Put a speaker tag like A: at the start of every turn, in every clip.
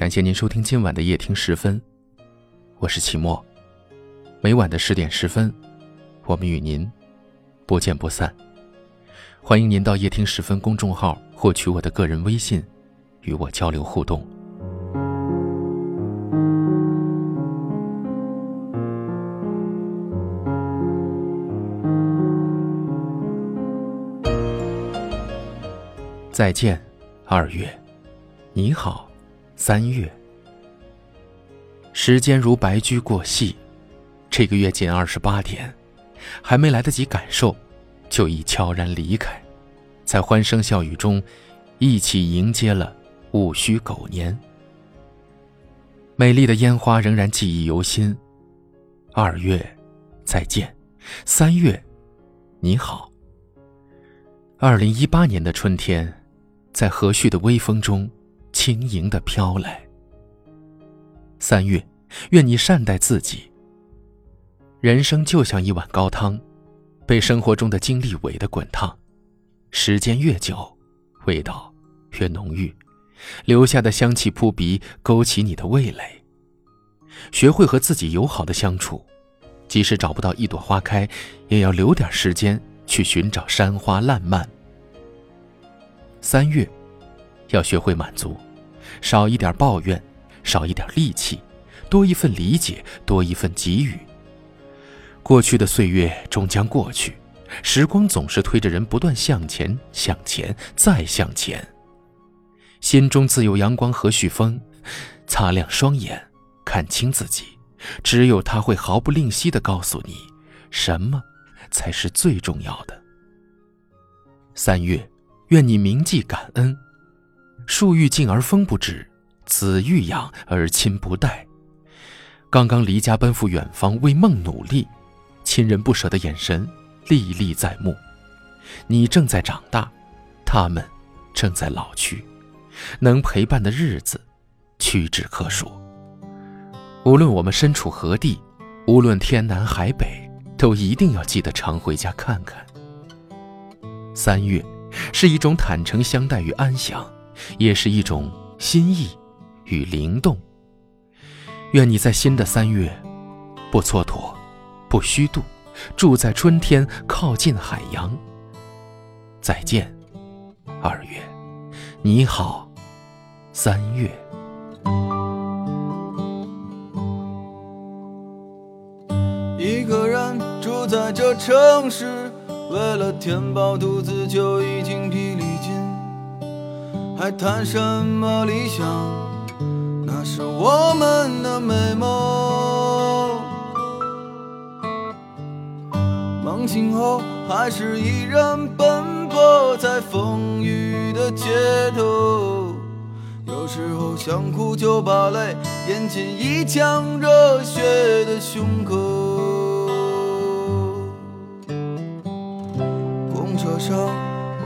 A: 感谢您收听今晚的夜听十分，我是齐墨。每晚的十点十分，我们与您不见不散。欢迎您到夜听十分公众号获取我的个人微信，与我交流互动。再见，二月。你好，三月。时间如白驹过隙，这个月仅二十八天，还没来得及感受，就已悄然离开，在欢声笑语中，一起迎接了戊戌狗年。美丽的烟花仍然记忆犹新。二月，再见。三月，你好。二零一八年的春天，在和煦的微风中。轻盈的飘来。三月，愿你善待自己。人生就像一碗高汤，被生活中的经历围得滚烫，时间越久，味道越浓郁，留下的香气扑鼻，勾起你的味蕾。学会和自己友好的相处，即使找不到一朵花开，也要留点时间去寻找山花烂漫。三月。要学会满足，少一点抱怨，少一点戾气，多一份理解，多一份给予。过去的岁月终将过去，时光总是推着人不断向前，向前，再向前。心中自有阳光和煦风，擦亮双眼，看清自己，只有他会毫不吝惜地告诉你，什么才是最重要的。三月，愿你铭记感恩。树欲静而风不止，子欲养而亲不待。刚刚离家奔赴远方，为梦努力，亲人不舍的眼神历历在目。你正在长大，他们正在老去，能陪伴的日子屈指可数。无论我们身处何地，无论天南海北，都一定要记得常回家看看。三月，是一种坦诚相待与安详。也是一种心意与灵动。愿你在新的三月，不蹉跎，不虚度，住在春天，靠近海洋。再见，二月。你好，三月。
B: 一个人住在这城市，为了填饱肚子就已经疲。还谈什么理想？那是我们的美梦。梦醒后，还是依然奔波在风雨的街头。有时候想哭就把泪咽进一腔热血的胸口。公车上。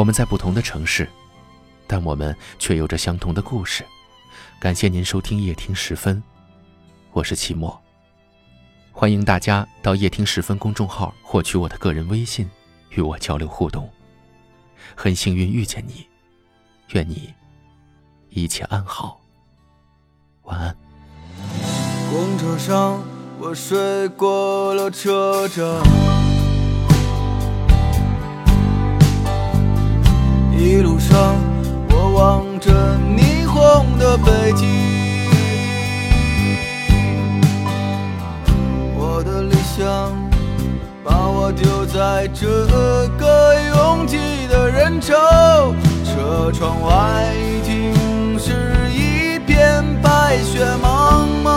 A: 我们在不同的城市，但我们却有着相同的故事。感谢您收听夜听十分，我是齐墨，欢迎大家到夜听十分公众号获取我的个人微信，与我交流互动。很幸运遇见你，愿你一切安好，晚安。
B: 公车上，我睡过了车站，窗外已经是一片白雪茫茫。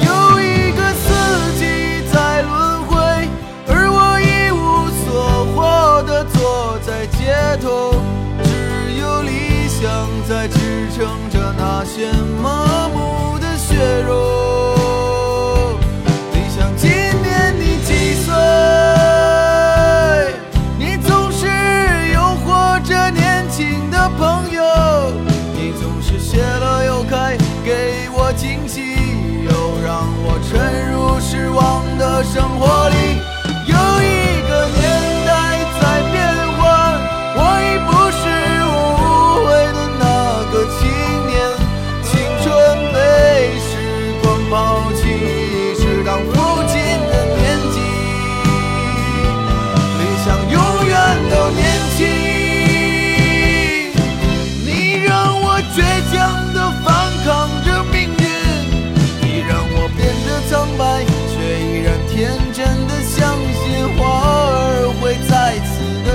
B: 有一个四季在轮回，而我一无所获的坐在街头，只有理想在支撑着那些梦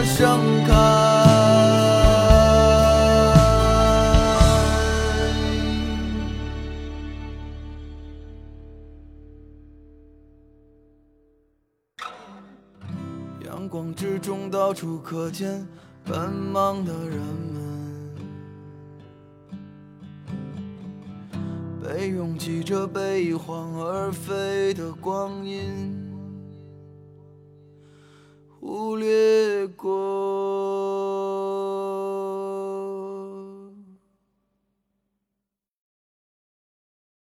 B: 盛开。阳光之中，到处可见奔忙的人们，被拥挤着被一晃而飞的光阴。Ulieko.